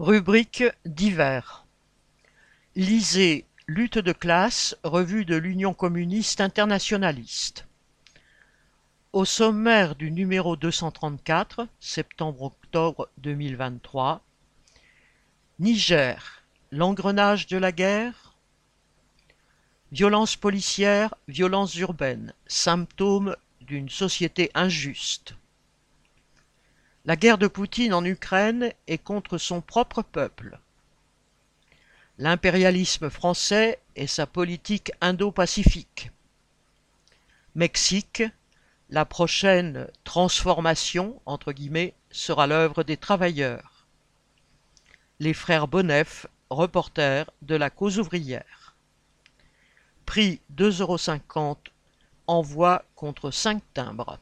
Rubrique divers. Lisez Lutte de classe, revue de l'Union communiste internationaliste. Au sommaire du numéro 234, septembre-octobre 2023, Niger, l'engrenage de la guerre Violences policières, violences urbaines, symptômes d'une société injuste. La guerre de Poutine en Ukraine est contre son propre peuple. L'impérialisme français et sa politique indo-pacifique. Mexique, la prochaine transformation, entre guillemets, sera l'œuvre des travailleurs. Les frères Bonnef, reporters de la cause ouvrière. Prix 2,50 euros, envoi contre 5 timbres.